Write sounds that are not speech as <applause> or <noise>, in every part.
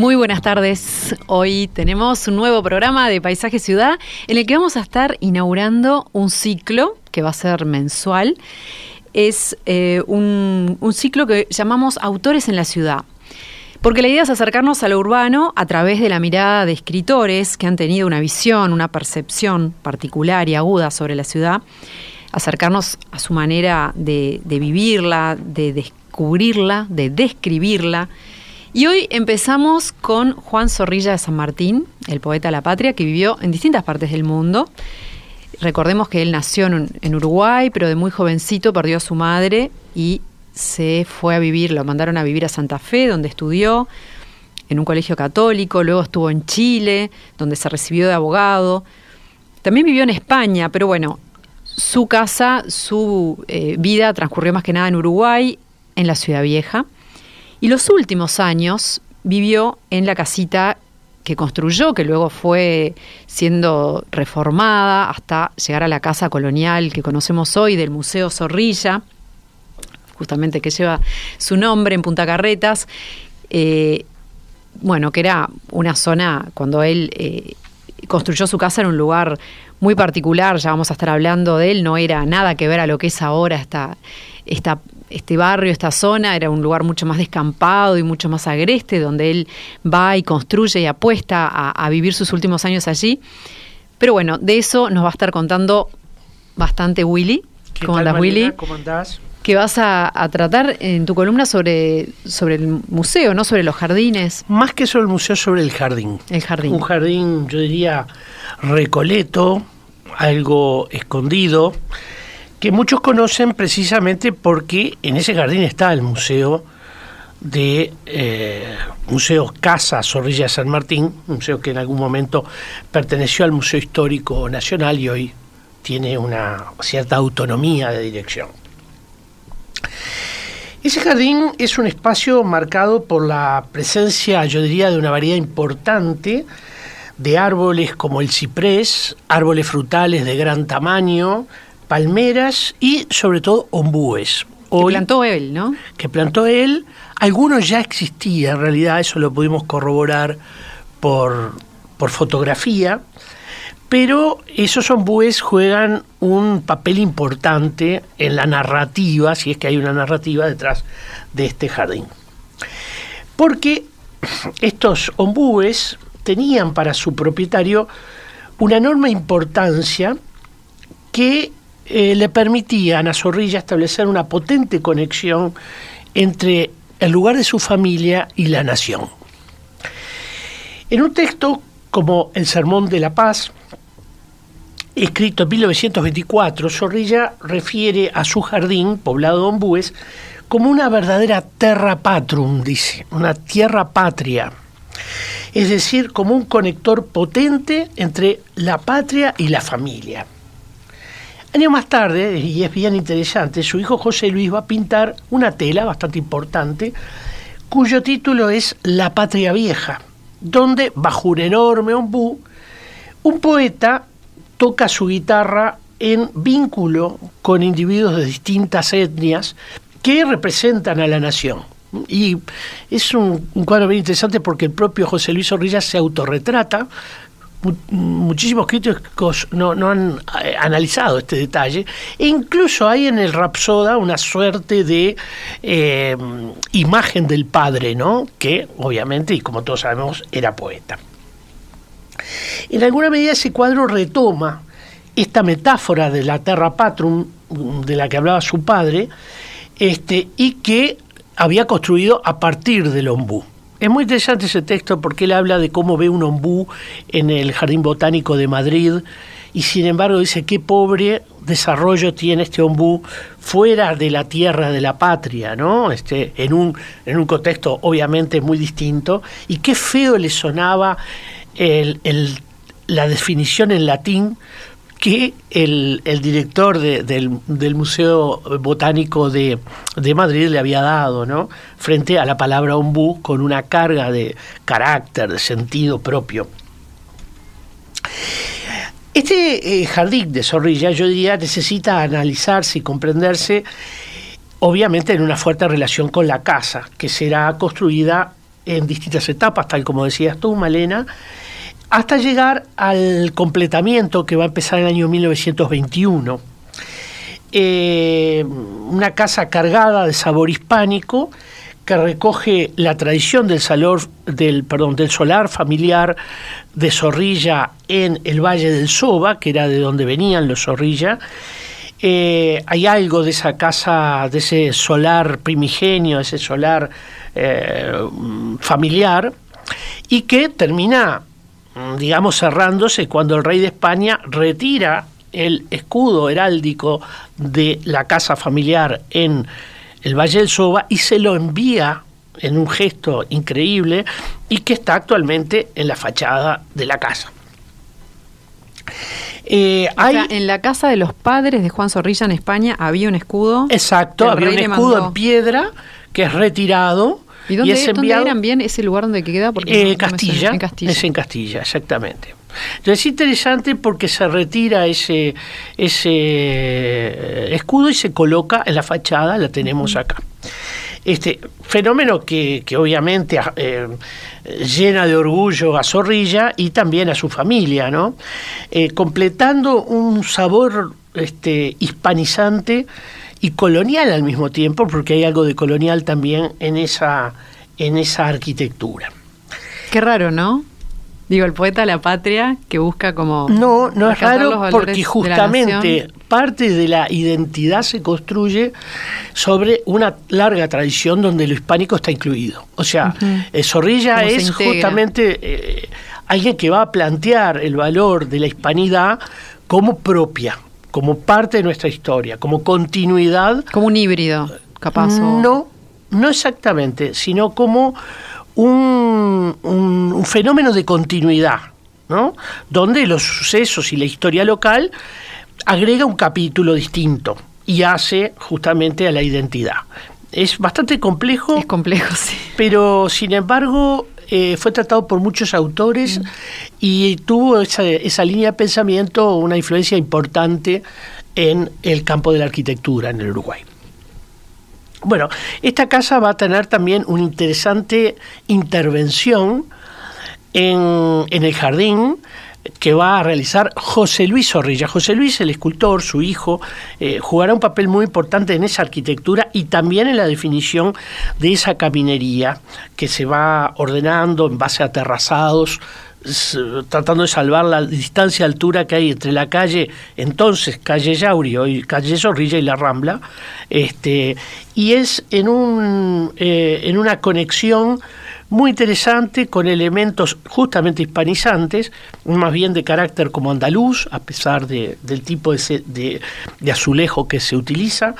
Muy buenas tardes. Hoy tenemos un nuevo programa de Paisaje Ciudad en el que vamos a estar inaugurando un ciclo que va a ser mensual. Es eh, un, ciclo que llamamos Autores en la Ciudad. Porque la idea es acercarnos a lo urbano a través de la mirada de escritores que han tenido una visión, una percepción particular y aguda sobre la ciudad, acercarnos a su manera de vivirla, de descubrirla, de describirla. Y hoy empezamos con Juan Zorrilla de San Martín, el poeta de la patria, que vivió en distintas partes del mundo. Recordemos que él nació en, Uruguay, pero de muy jovencito perdió a su madre y se fue a vivir, lo mandaron a vivir a Santa Fe, donde estudió en un colegio católico, luego estuvo en Chile, donde se recibió de abogado. También vivió en España, pero bueno, su casa, su eh, vida transcurrió más que nada en Uruguay, en la Ciudad Vieja. Y los últimos años vivió en la casita que construyó, que luego fue siendo reformada hasta llegar a la casa colonial que conocemos hoy del Museo Zorrilla, justamente que lleva su nombre en Punta Carretas. Eh, bueno, que era una zona, cuando él eh, construyó su casa, en un lugar muy particular, ya vamos a estar hablando de él, no era nada que ver a lo que es ahora esta, esta, este barrio, esta zona, era un lugar mucho más descampado y mucho más agreste, donde él va y construye y apuesta a, a vivir sus últimos años allí. Pero bueno, de eso nos va a estar contando bastante Willy. ¿Cómo andas, Willy? ¿Cómo andás? Que vas a, a, tratar en tu columna sobre, sobre el museo, no sobre los jardines. Más que sobre el museo, sobre el jardín. El jardín. Un jardín, yo diría, recoleto, algo escondido, que muchos conocen precisamente porque en ese jardín está el museo de eh, Museo Casa Zorrilla San Martín, un museo que en algún momento perteneció al Museo Histórico Nacional y hoy tiene una cierta autonomía de dirección. Ese jardín es un espacio marcado por la presencia, yo diría, de una variedad importante de árboles como el ciprés, árboles frutales de gran tamaño, palmeras y sobre todo ombúes. Hoy, que plantó él, ¿no? Que plantó él. Algunos ya existían, en realidad eso lo pudimos corroborar por, por fotografía pero esos ombúes juegan un papel importante en la narrativa, si es que hay una narrativa detrás de este jardín. Porque estos ombúes tenían para su propietario una enorme importancia que eh, le permitía a Ana Zorrilla establecer una potente conexión entre el lugar de su familia y la nación. En un texto como el Sermón de la Paz, escrito en 1924, Zorrilla refiere a su jardín, poblado de ombúes, como una verdadera terra patrum, dice, una tierra patria. Es decir, como un conector potente entre la patria y la familia. Años más tarde, y es bien interesante, su hijo José Luis va a pintar una tela bastante importante, cuyo título es La Patria Vieja, donde, bajo un enorme ombú, un poeta toca su guitarra en vínculo con individuos de distintas etnias que representan a la nación. Y es un, cuadro bien interesante porque el propio José Luis Zorrilla se autorretrata. Muchísimos críticos no, no, han eh, analizado este detalle e incluso hay en el Rapsoda una suerte de eh, imagen del padre, ¿no? que obviamente, y como todos sabemos, era poeta. En alguna medida ese cuadro retoma esta metáfora de la terra patrum de la que hablaba su padre este, y que había construido a partir del ombú. Es muy interesante ese texto porque él habla de cómo ve un ombú en el Jardín Botánico de Madrid y sin embargo dice qué pobre desarrollo tiene este ombú fuera de la tierra de la patria, ¿no? Este, en, un, en un contexto obviamente muy distinto y qué feo le sonaba el, la definición en latín que el, director del, Museo Botánico de, Madrid le había dado, ¿no? Frente a la palabra ombú con una carga de carácter, de sentido propio. Este eh, jardín de Zorrilla, yo diría, necesita analizarse y comprenderse, obviamente, en una fuerte relación con la casa, que será construida en distintas etapas, tal como decías tú, Malena, hasta llegar al completamiento que va a empezar en el año 1921. Eh, una casa cargada de sabor hispánico que recoge la tradición del, del, perdón, del solar familiar de Zorrilla en el Valle del Soba, que era de donde venían los Zorrilla. Eh, hay algo de esa casa, de ese solar primigenio, ese solar eh, familiar, y que termina Mm, digamos, cerrándose cuando el rey de España retira el escudo heráldico de la casa familiar en el Valle del Soba y se lo envía en un gesto increíble y que está actualmente en la fachada de la casa. Eh, en la casa de los padres de Juan Zorrilla en España había un escudo. Exacto, había un escudo en piedra que es retirado ¿Y dónde, es eran bien ese lugar donde queda? Porque eh, Castilla, en Castilla. Es en Castilla, exactamente. Entonces es interesante porque se retira ese, ese eh, escudo y se coloca en la fachada, la tenemos acá. Este fenómeno que, obviamente eh, llena de orgullo a Zorrilla y también a su familia, ¿no? completando un sabor este, hispanizante y colonial al mismo tiempo, porque hay algo de colonial también en esa, en esa arquitectura. Qué raro, ¿no? Digo, el poeta de la patria que busca como... No, no es raro porque justamente parte de la identidad se construye sobre una larga tradición donde lo hispánico está incluido. O sea, eh, Zorrilla es justamente eh, alguien que va a plantear el valor de la hispanidad como propia, como parte de nuestra historia, como continuidad. Como un híbrido, capaz. No, no exactamente, sino como un, un, fenómeno de continuidad, ¿no? Donde los sucesos y la historia local agrega un capítulo distinto y hace justamente a la identidad. Es bastante complejo. Es complejo, <laughs> sí. Pero sin embargo eh, fue tratado por muchos autores y tuvo esa, esa línea de pensamiento una influencia importante en el campo de la arquitectura en el Uruguay. Bueno, esta casa va a tener también una interesante intervención en, en el jardín que va a realizar José Luis Zorrilla. José Luis, el escultor, su hijo, eh, jugará un papel muy importante en esa arquitectura y también en la definición de esa caminería que se va ordenando en base a terrazados, tratando de salvar la distancia altura que hay entre la calle, entonces calle Yaurio y calle Zorrilla y la Rambla, este, y es en, un, eh, en una conexión muy interesante con elementos justamente hispanizantes, más bien de carácter como andaluz, a pesar de, del tipo de, de, azulejo que se utiliza.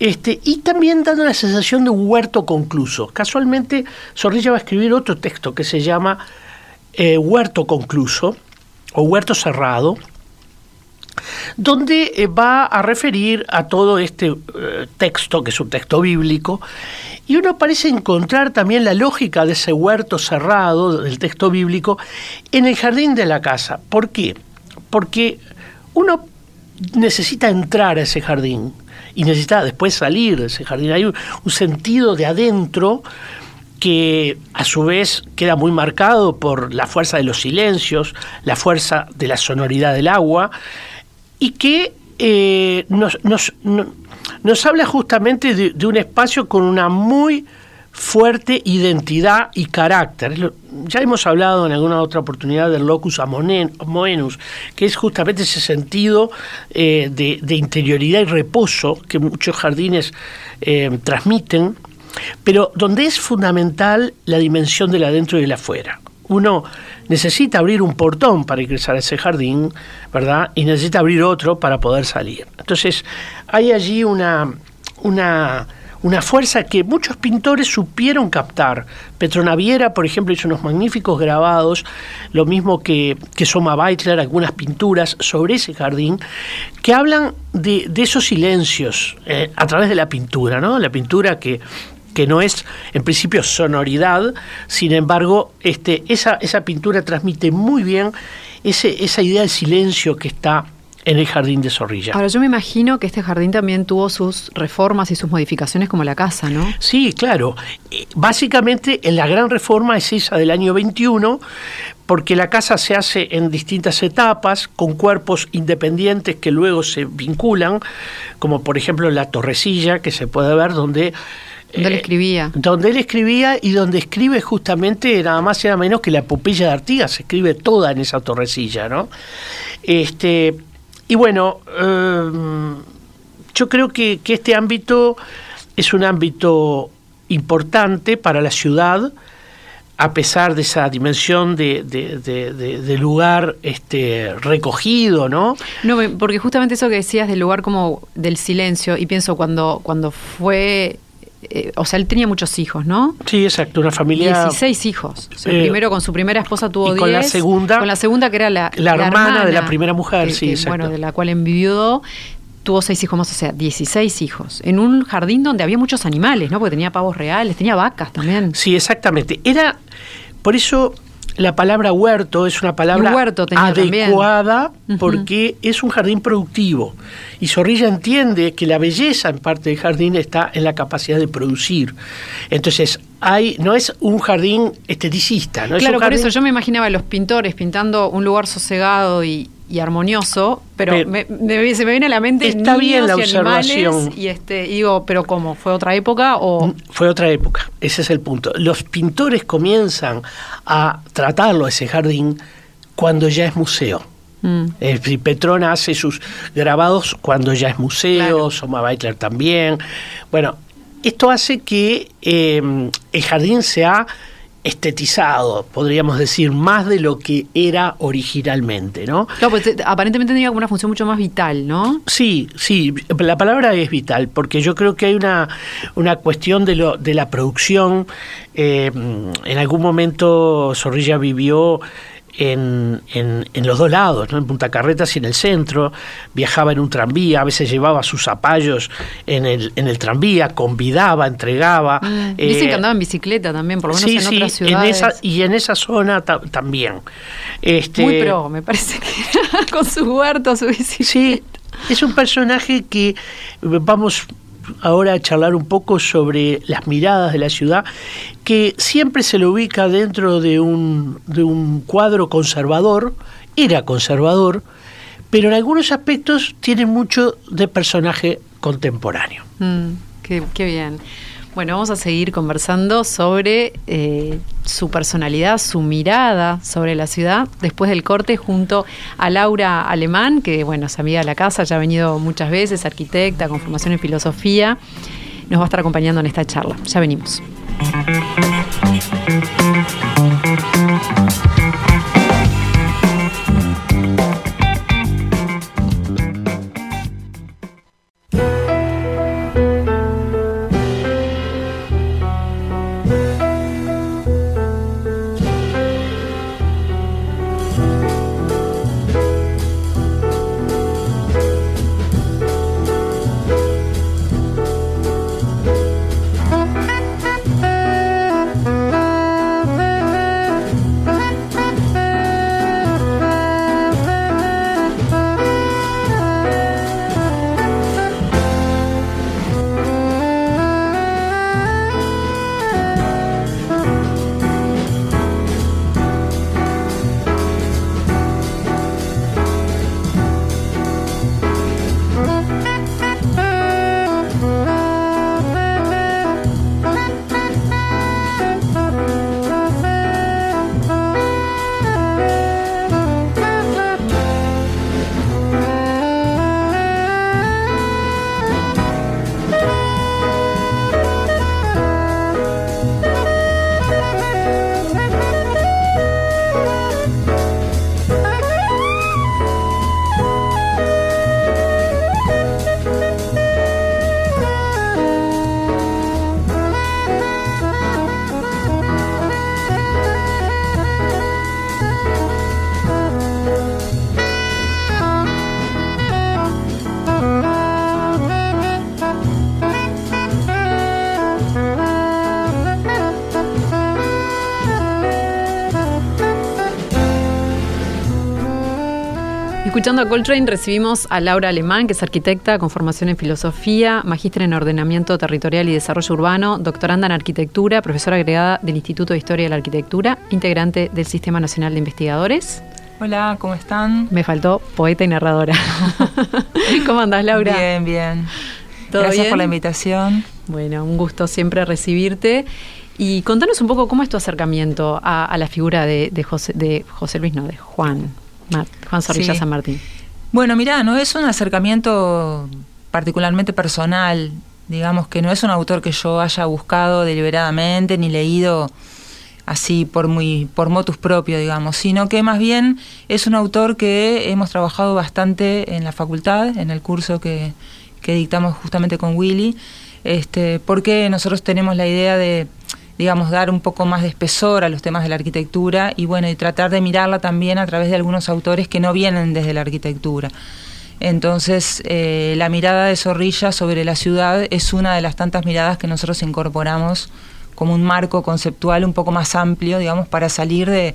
Este, y también dando la sensación de un huerto concluso. Casualmente, Zorrilla va a escribir otro texto que se llama eh, Huerto Concluso o Huerto Cerrado, donde eh, va a referir a todo este eh, texto, que es un texto bíblico, y uno parece encontrar también la lógica de ese huerto cerrado del texto bíblico en el jardín de la casa. ¿Por qué? Porque uno necesita entrar a ese jardín y necesita después salir de ese jardín. Hay un, sentido de adentro que a su vez queda muy marcado por la fuerza de los silencios, la fuerza de la sonoridad del agua, y que eh, nos, nos habla justamente de, un espacio con una muy fuerte identidad y carácter. Ya hemos hablado en alguna otra oportunidad del locus amoenus, que es justamente ese sentido eh, de, interioridad y reposo que muchos jardines eh, transmiten, pero donde es fundamental la dimensión del adentro y del afuera. Uno necesita abrir un portón para ingresar a ese jardín, ¿verdad? Y necesita abrir otro para poder salir. Entonces, hay allí una, una, una fuerza que muchos pintores supieron captar. Petronaviera, por ejemplo, hizo unos magníficos grabados, lo mismo que, que Soma Beitler, algunas pinturas sobre ese jardín, que hablan de, esos silencios eh, a través de la pintura, ¿no? La pintura que que no es en principio sonoridad, sin embargo, este, esa, esa pintura transmite muy bien ese, esa idea del silencio que está en el jardín de Zorrilla. Ahora, yo me imagino que este jardín también tuvo sus reformas y sus modificaciones como la casa, ¿no? Sí, claro. Eh, básicamente, la gran reforma es esa del año 21, porque la casa se hace en distintas etapas, con cuerpos independientes que luego se vinculan, como por ejemplo la torrecilla, que se puede ver donde donde él eh, escribía. Donde él escribía y donde escribe justamente nada más y nada menos que la pupilla de Artigas, se escribe toda en esa torrecilla, ¿no? Este, y bueno, em, yo creo que, este ámbito es un ámbito importante para la ciudad, a pesar de esa dimensión de, de, lugar este, recogido, ¿no? No, porque justamente eso que decías del lugar como del silencio, y pienso cuando, cuando fue eh, o sea, él tenía muchos hijos, ¿no? Sí, exacto, una familia... 16 hijos. Eh, primero con su primera esposa tuvo 10. con la segunda... Con la segunda que era la, la, hermana, de la primera mujer, sí, exacto. Bueno, de la cual enviudó tuvo seis hijos más, o sea, 16 hijos, en un jardín donde había muchos animales, ¿no? Porque tenía pavos reales, tenía vacas también. Sí, exactamente. Era, por eso la palabra huerto es una palabra adecuada porque es un jardín productivo. Y Zorrilla entiende que la belleza en parte del jardín está en la capacidad de producir. Entonces, hay, no es un jardín esteticista. ¿no? Claro, por eso yo me imaginaba a los pintores pintando un lugar sosegado y, y armonioso, pero, se me viene a la mente está bien la observación y este digo, pero cómo fue otra época o mm, fue otra época, ese es el punto. Los pintores comienzan a tratarlo ese jardín cuando ya es museo. Mm. Petrona hace sus grabados cuando ya es museo, Soma Beitler también. Bueno, esto hace que eh, el jardín sea estetizado, podríamos decir, más de lo que era originalmente, ¿no? Claro, pues eh, aparentemente tenía una función mucho más vital, ¿no? Sí, sí, la palabra es vital, porque yo creo que hay una, una cuestión de, lo, de la producción. Eh, en algún momento Zorrilla vivió en, en, los dos lados, ¿no? en Punta Carretas y en el centro, viajaba en un tranvía, a veces llevaba sus zapallos en el, en el tranvía, convidaba, entregaba. Mm, dicen que eh, andaba en bicicleta también, por lo menos en otras ciudades. y en esa zona también. Este, Muy pro, me parece que <laughs> con su huerto, su bicicleta. Sí, es un personaje que vamos ahora charlar un poco sobre las miradas de la ciudad, que siempre se lo ubica dentro de un, de un cuadro conservador, era conservador, pero en algunos aspectos tiene mucho de personaje contemporáneo. Mm, qué bien. Bueno, vamos a seguir conversando sobre eh, su personalidad, su mirada sobre la ciudad, después del corte junto a Laura Alemán, que bueno, es amiga de la casa, ya ha venido muchas veces, arquitecta, con formación en filosofía, nos va a estar acompañando en esta charla. Ya venimos. Escuchando a Coltrane recibimos a Laura Alemán, que es arquitecta con formación en filosofía, magíster en ordenamiento territorial y desarrollo urbano, doctoranda en arquitectura, profesora agregada del Instituto de Historia de la Arquitectura, integrante del Sistema Nacional de Investigadores. Hola, ¿cómo están? Me faltó poeta y narradora. <laughs> ¿Cómo andás, Laura? Bien, bien. Gracias por la invitación. Bueno, un gusto siempre recibirte. Y contanos un poco cómo es tu acercamiento a, la figura de, José, de José Luis, no, de Juan, Juan Zorrilla San Martín. Bueno, mira, no es un acercamiento particularmente personal, digamos que no es un autor que yo haya buscado deliberadamente ni leído así por muy por motus propio, digamos, sino que más bien es un autor que hemos trabajado bastante en la facultad, en el curso que, que dictamos justamente con Willy, este, porque nosotros tenemos la idea de digamos, dar un poco más de espesor a los temas de la arquitectura y bueno, y tratar de mirarla también a través de algunos autores que no vienen desde la arquitectura. Entonces, eh, la mirada de Zorrilla sobre la ciudad es una de las tantas miradas que nosotros incorporamos como un marco conceptual un poco más amplio, digamos, para salir de,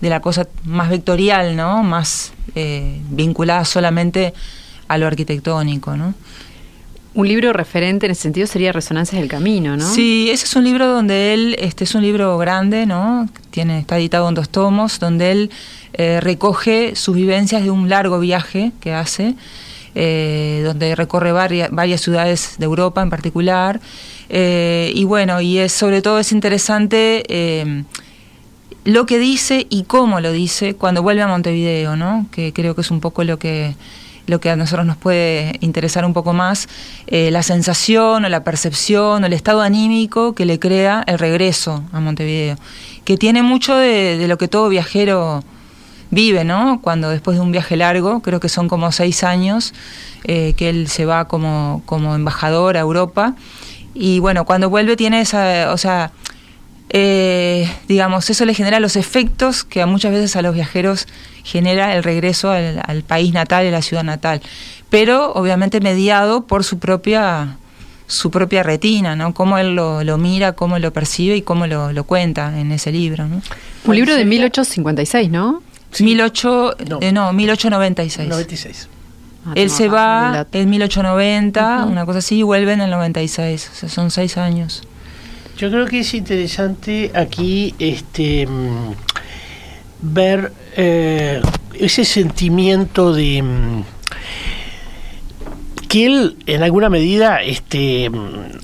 la cosa más vectorial, ¿no? Más eh, vinculada solamente a lo arquitectónico, ¿no? Un libro referente en ese sentido sería Resonancias del Camino, ¿no? Sí, ese es un libro donde él, este es un libro grande, ¿no? Tiene, está editado en dos tomos, donde él eh, recoge sus vivencias de un largo viaje que hace, eh, donde recorre varias, varias ciudades de Europa en particular. Eh, y bueno, y es sobre todo es interesante lo que dice y cómo lo dice cuando vuelve a Montevideo, ¿no? Que creo que es un poco lo que lo que a nosotros nos puede interesar un poco más, eh, la sensación o la percepción o el estado anímico que le crea el regreso a Montevideo, que tiene mucho de, lo que todo viajero vive, ¿no? Cuando después de un viaje largo, creo que son como seis años, eh, que él se va como, como embajador a Europa, y bueno, cuando vuelve tiene esa, o sea, eh, digamos, eso le genera los efectos que a muchas veces a los viajeros genera el regreso al, país natal y a la ciudad natal, pero obviamente mediado por su propia su propia retina, ¿no? Cómo él lo, mira, cómo lo percibe y cómo lo, cuenta en ese libro, ¿no? Un libro de 1856, ¿no? Sí. 18, no. Eh, no, 1896. 96. Ah, él se va en 1890, una cosa así, y vuelve en el 96, o sea, son seis años. Yo creo que es interesante aquí este mm, ver eh, ese sentimiento de mm, que él en alguna medida este mm,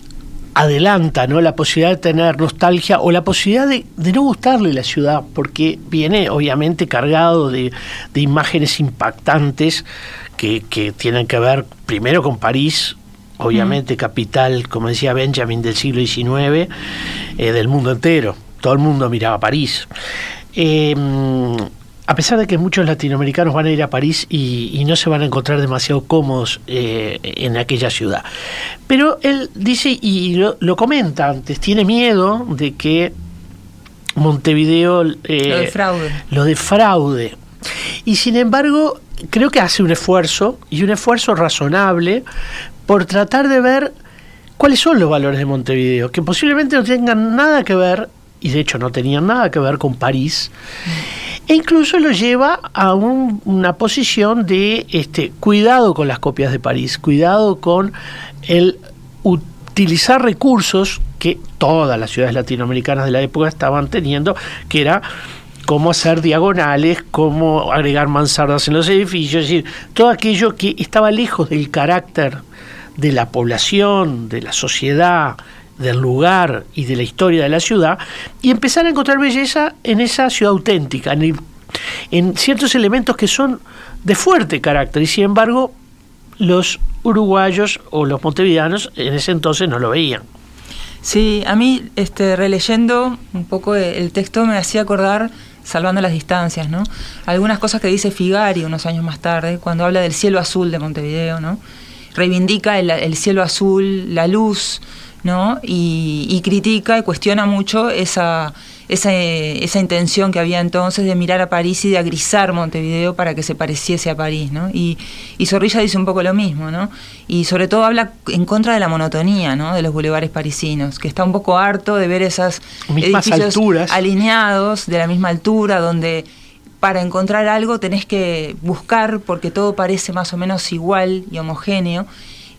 adelanta ¿no? la posibilidad de tener nostalgia o la posibilidad de, no gustarle la ciudad, porque viene obviamente cargado de, imágenes impactantes que, que, tienen que ver primero con París, obviamente capital, como decía Benjamin, del siglo XIX, eh, del mundo entero. Todo el mundo miraba a París. Em, a pesar de que muchos latinoamericanos van a ir a París y, no se van a encontrar demasiado cómodos eh, en aquella ciudad. Pero él dice, y lo, lo, comenta antes, tiene miedo de que Montevideo eh, lo defraude. Lo defraude. Y sin embargo, creo que hace un esfuerzo, y un esfuerzo razonable, por tratar de ver cuáles son los valores de Montevideo, que posiblemente no tengan nada que ver, y de hecho no tenían nada que ver con París, e incluso lo lleva a una posición de este, cuidado con las copias de París, cuidado con el utilizar recursos que todas las ciudades latinoamericanas de la época estaban teniendo, que era cómo hacer diagonales, cómo agregar mansardas en los edificios, es decir, todo aquello que estaba lejos del carácter de la población, de la sociedad, del lugar y de la historia de la ciudad, y empezar a encontrar belleza en esa ciudad auténtica, en, ciertos elementos que son de fuerte carácter, y sin embargo los uruguayos o los montevideanos en ese entonces no lo veían. Sí, a mí, este, releyendo un poco el texto, me hacía acordar, salvando las distancias, ¿no? Algunas cosas que dice Figari unos años más tarde, cuando habla del cielo azul de Montevideo, ¿no? reivindica el, cielo azul, la luz, ¿no? Y, critica y cuestiona mucho esa, esa, esa, intención que había entonces de mirar a París y de agrisar Montevideo para que se pareciese a París, ¿no? Y, y Zorrilla dice un poco lo mismo, ¿no? Y sobre todo habla en contra de la monotonía, ¿no? De los bulevares parisinos, que está un poco harto de ver esas edificios alineados de la misma altura, donde para encontrar algo tenés que buscar porque todo parece más o menos igual y homogéneo.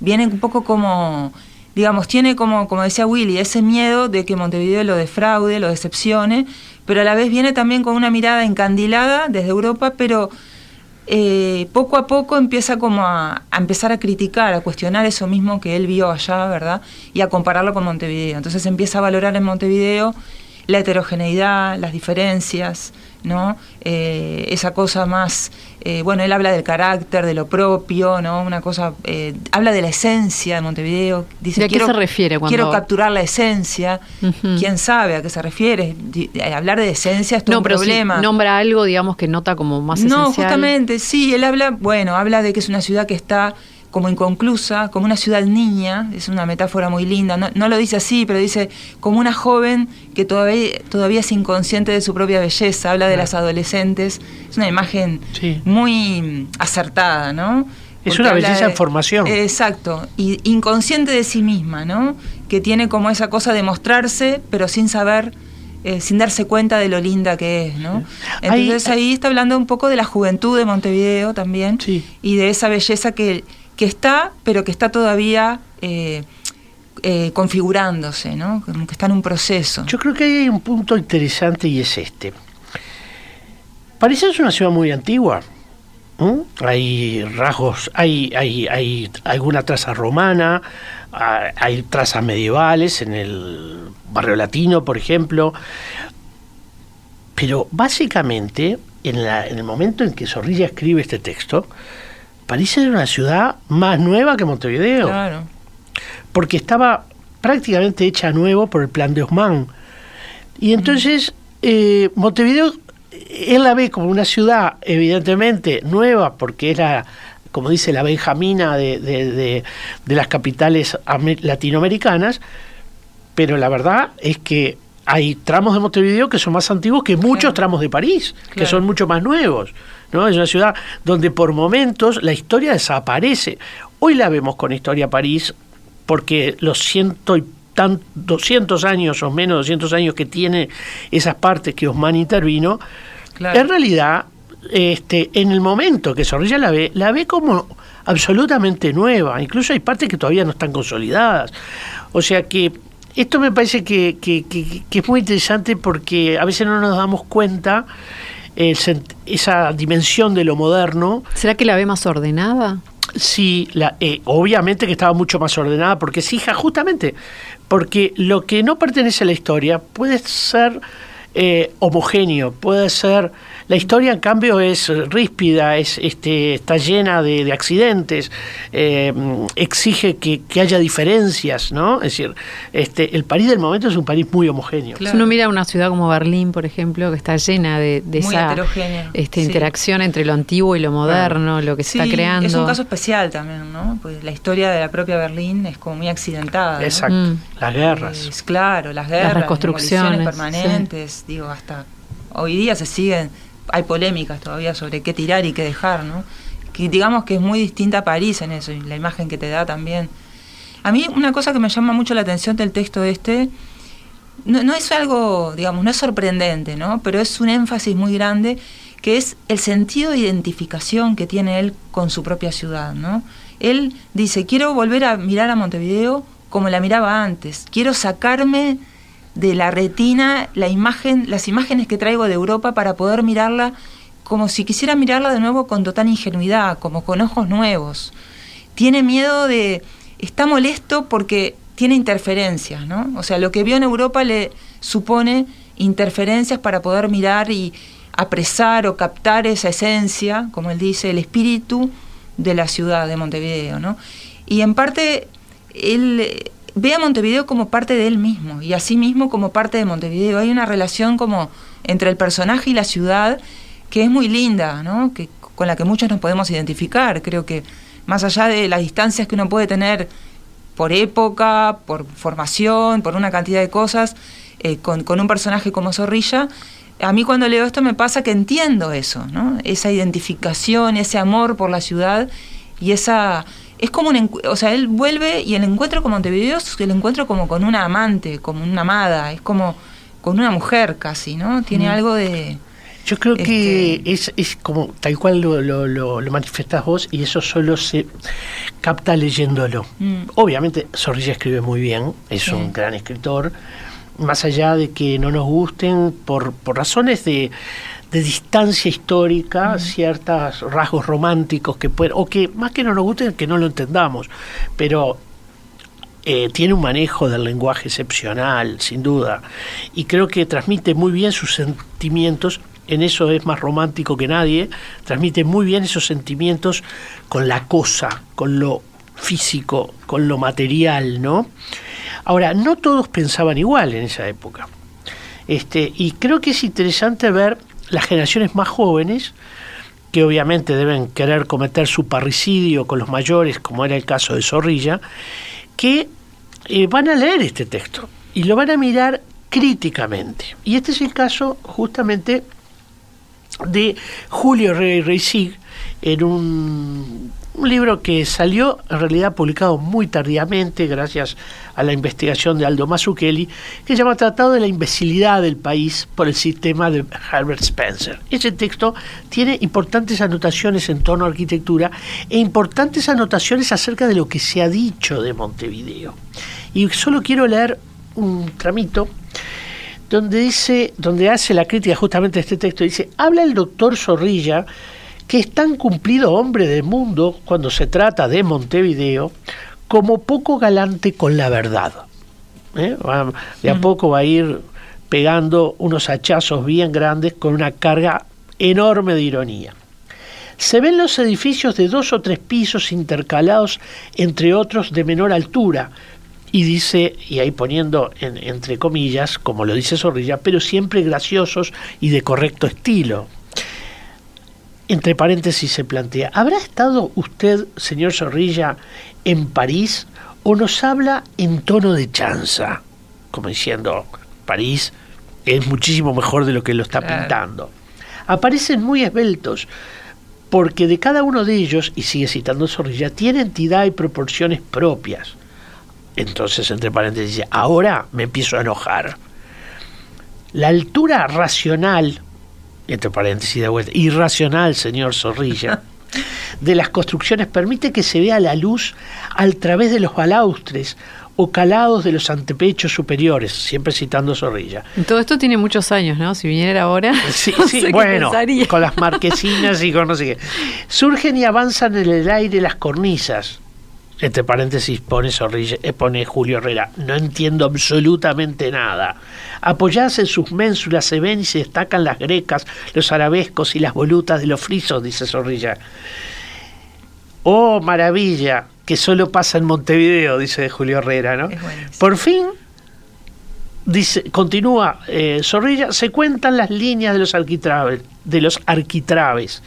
Viene un poco como, digamos, tiene como, como decía Willy, ese miedo de que Montevideo lo defraude, lo decepcione, pero a la vez viene también con una mirada encandilada desde Europa, pero eh, poco a poco empieza como a, a, empezar a criticar, a cuestionar eso mismo que él vio allá, ¿verdad? Y a compararlo con Montevideo. Entonces empieza a valorar en Montevideo la heterogeneidad, las diferencias, ¿no? Eh, esa cosa más, eh, bueno, él habla del carácter, de lo propio, ¿no? Una cosa, eh, habla de la esencia de Montevideo. Dice, ¿De a qué se refiere cuando... Quiero capturar la esencia. ¿Quién sabe a qué se refiere? hablar de esencia es todo no, un pero problema. Si nombra algo, digamos, que nota como más esencial. No, justamente, sí, él habla, bueno, habla de que es una ciudad que está como inconclusa, como una ciudad niña, es una metáfora muy linda, no, lo dice así, pero dice como una joven que todavía, todavía es inconsciente de su propia belleza, habla de las adolescentes, es una imagen muy acertada, ¿no? es una belleza en formación. Exacto, y inconsciente de sí misma, ¿no? Que tiene como esa cosa de mostrarse, pero sin saber eh, sin darse cuenta de lo linda que es, ¿no? Entonces ahí, está hablando un poco de la juventud de Montevideo también y de esa belleza que que está, pero que está todavía eh, eh, configurándose, ¿no? Como que está en un proceso. Yo creo que hay un punto interesante y es este. París es una ciudad muy antigua. Hay rasgos, hay, hay, hay alguna traza romana, hay trazas medievales en el barrio latino, por ejemplo. Pero básicamente, en, la, en el momento en que Zorrilla escribe este texto, París era una ciudad más nueva que Montevideo. Claro. Porque estaba prácticamente hecha nuevo por el plan de Osman. Y entonces eh, Montevideo, él la ve como una ciudad evidentemente nueva porque era, como dice, la Benjamina de, de, las capitales latinoamericanas, pero la verdad es que hay tramos de Montevideo que son más antiguos que muchos tramos de París, que son mucho más nuevos. ¿no? Es una ciudad donde por momentos la historia desaparece. Hoy la vemos con Historia París porque los ciento y tan, 200 años o menos 200 años que tiene esas partes que Osman intervino, en realidad este, en el momento que Zorrilla la ve, la ve como absolutamente nueva. Incluso hay partes que todavía no están consolidadas. O sea que esto me parece que, que, que, es muy interesante porque a veces no nos damos cuenta esa dimensión de lo moderno. ¿Será que la ve más ordenada? Sí, la, eh, obviamente que estaba mucho más ordenada porque es hija, justamente, porque lo que no pertenece a la historia puede ser eh, homogéneo, puede ser la historia, en cambio, es ríspida, es, este, está llena de, accidentes, eh, exige que, haya diferencias, ¿no? Es decir, este, el París del momento es un París muy homogéneo. Si uno mira una ciudad como Berlín, por ejemplo, que está llena de, esa este, interacción entre lo antiguo y lo moderno, lo que se está creando. Es un caso especial también, ¿no? Pues la historia de la propia Berlín es como muy accidentada. Exacto. Mm. Las guerras. claro, las guerras, las reconstrucciones permanentes, digo, hasta hoy día se siguen hay polémicas todavía sobre qué tirar y qué dejar, ¿no? Que digamos que es muy distinta a París en eso, y la imagen que te da también. A mí una cosa que me llama mucho la atención del texto este, no, no es algo, digamos, no es sorprendente, ¿no? Pero es un énfasis muy grande que es el sentido de identificación que tiene él con su propia ciudad, ¿no? Él dice, quiero volver a mirar a Montevideo como la miraba antes, quiero sacarme de la retina la imagen, las imágenes que traigo de Europa para poder mirarla como si quisiera mirarla de nuevo con total ingenuidad, como con ojos nuevos. Tiene miedo de... está molesto porque tiene interferencias, ¿no? O sea, lo que vio en Europa le supone interferencias para poder mirar y apresar o captar esa esencia, como él dice, el espíritu de la ciudad de Montevideo, ¿no? Y en parte él ve a Montevideo como parte de él mismo y a sí mismo como parte de Montevideo. Hay una relación como entre el personaje y la ciudad que es muy linda, ¿no? que, con la que muchos nos podemos identificar. Creo que más allá de las distancias que uno puede tener por época, por formación, por una cantidad de cosas, eh, con, con, un personaje como Zorrilla, a mí cuando leo esto me pasa que entiendo eso, ¿no? esa identificación, ese amor por la ciudad y esa es como un o sea, él vuelve y el encuentro con Montevideo es el encuentro como con una amante, como una amada, es como con una mujer casi, ¿no? Tiene algo de Yo creo que Este- es, es como tal cual lo, lo, lo, lo manifestás vos y eso solo se capta leyéndolo. Mm. Obviamente Zorrilla escribe muy bien, es Sí. un gran escritor, más allá de que no nos gusten por, por razones de, de distancia histórica, Mm. ciertos rasgos románticos que pueden, o que más que no nos gusten, que no lo entendamos, pero eh, tiene un manejo del lenguaje excepcional, sin duda, y creo que transmite muy bien sus sentimientos, en eso es más romántico que nadie, transmite muy bien esos sentimientos con la cosa, con lo físico, con lo material, ¿no? Ahora, no todos pensaban igual en esa época. Este, y creo que es interesante ver las generaciones más jóvenes, que obviamente deben querer cometer su parricidio con los mayores, como era el caso de Zorrilla, que eh, van a leer este texto y lo van a mirar críticamente. Y este es el caso justamente de Julio Rey Reisig en un, un libro que salió en realidad publicado muy tardíamente gracias a la investigación de Aldo Mazzucchelli que se llama Tratado de la imbecilidad del país por el sistema de Herbert Spencer. Ese texto tiene importantes anotaciones en torno a arquitectura e importantes anotaciones acerca de lo que se ha dicho de Montevideo. Y solo quiero leer un tramito donde dice, donde hace la crítica justamente de este texto, dice, habla el doctor Zorrilla, que es tan cumplido hombre del mundo cuando se trata de Montevideo, como poco galante con la verdad. ¿Eh? Va- De a poco va a ir pegando unos hachazos bien grandes con una carga enorme de ironía. Se ven los edificios de dos o tres pisos intercalados entre otros de menor altura, y dice, y ahí poniendo en- entre comillas, como lo dice Zorrilla, pero siempre graciosos y de correcto estilo. Entre paréntesis se plantea, ¿habrá estado usted, señor Zorrilla, en París o nos habla en tono de chanza? Como diciendo, París es muchísimo mejor de lo que lo está pintando. Aparecen muy esbeltos, porque de cada uno de ellos, y sigue citando Zorrilla, tiene entidad y proporciones propias. Entonces, entre paréntesis, ahora me empiezo a enojar. La altura racional, entre paréntesis de vuelta, irracional, señor Zorrilla, <laughs> de las construcciones permite que se vea la luz al través de los balaustres o calados de los antepechos superiores, siempre citando Zorrilla. Todo esto tiene muchos años, ¿no? Si viniera ahora, Sí, <laughs> no sí, sé bueno, con las marquesinas y con no sé qué. Surgen y avanzan en el aire las cornisas. Entre paréntesis pone, eh, pone Julio Herrera. No entiendo absolutamente nada. Apoyadas en sus ménsulas se ven y se destacan las grecas, los arabescos y las volutas de los frisos, dice Zorrilla. Oh, maravilla, que solo pasa en Montevideo, dice Julio Herrera, ¿no? Por fin, dice, continúa eh, Zorrilla, se cuentan las líneas de los arquitraves, de los arquitraves.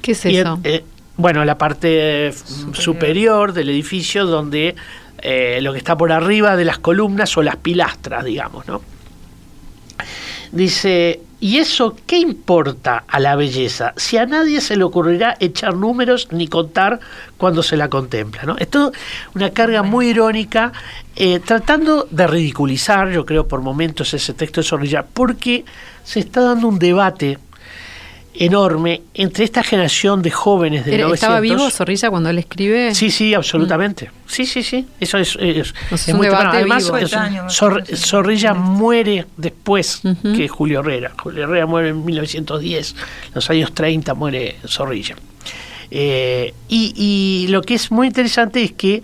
¿Qué es Y, eso? eh, bueno, la parte eh, superior. del edificio donde eh, lo que está por arriba de las columnas o las pilastras, digamos, ¿no? Dice, ¿y eso qué importa a la belleza? Si a nadie se le ocurrirá echar números ni contar cuando se la contempla, ¿no? Esto una carga muy irónica, eh, tratando de ridiculizar, yo creo, por momentos ese texto de Zorrilla, porque se está dando un debate enorme entre esta generación de jóvenes del Era- 900. ¿Estaba vivo Zorrilla cuando él escribe? Sí, sí, absolutamente. Sí, sí, sí. Eso es, es- muy temprano. Además, vivo. es- Coetáneo, Zor- bastante. Zorrilla muere después que Julio Herrera. Julio Herrera muere en 1910. En los años 30 muere Zorrilla. Eh, y, y lo que es muy interesante es que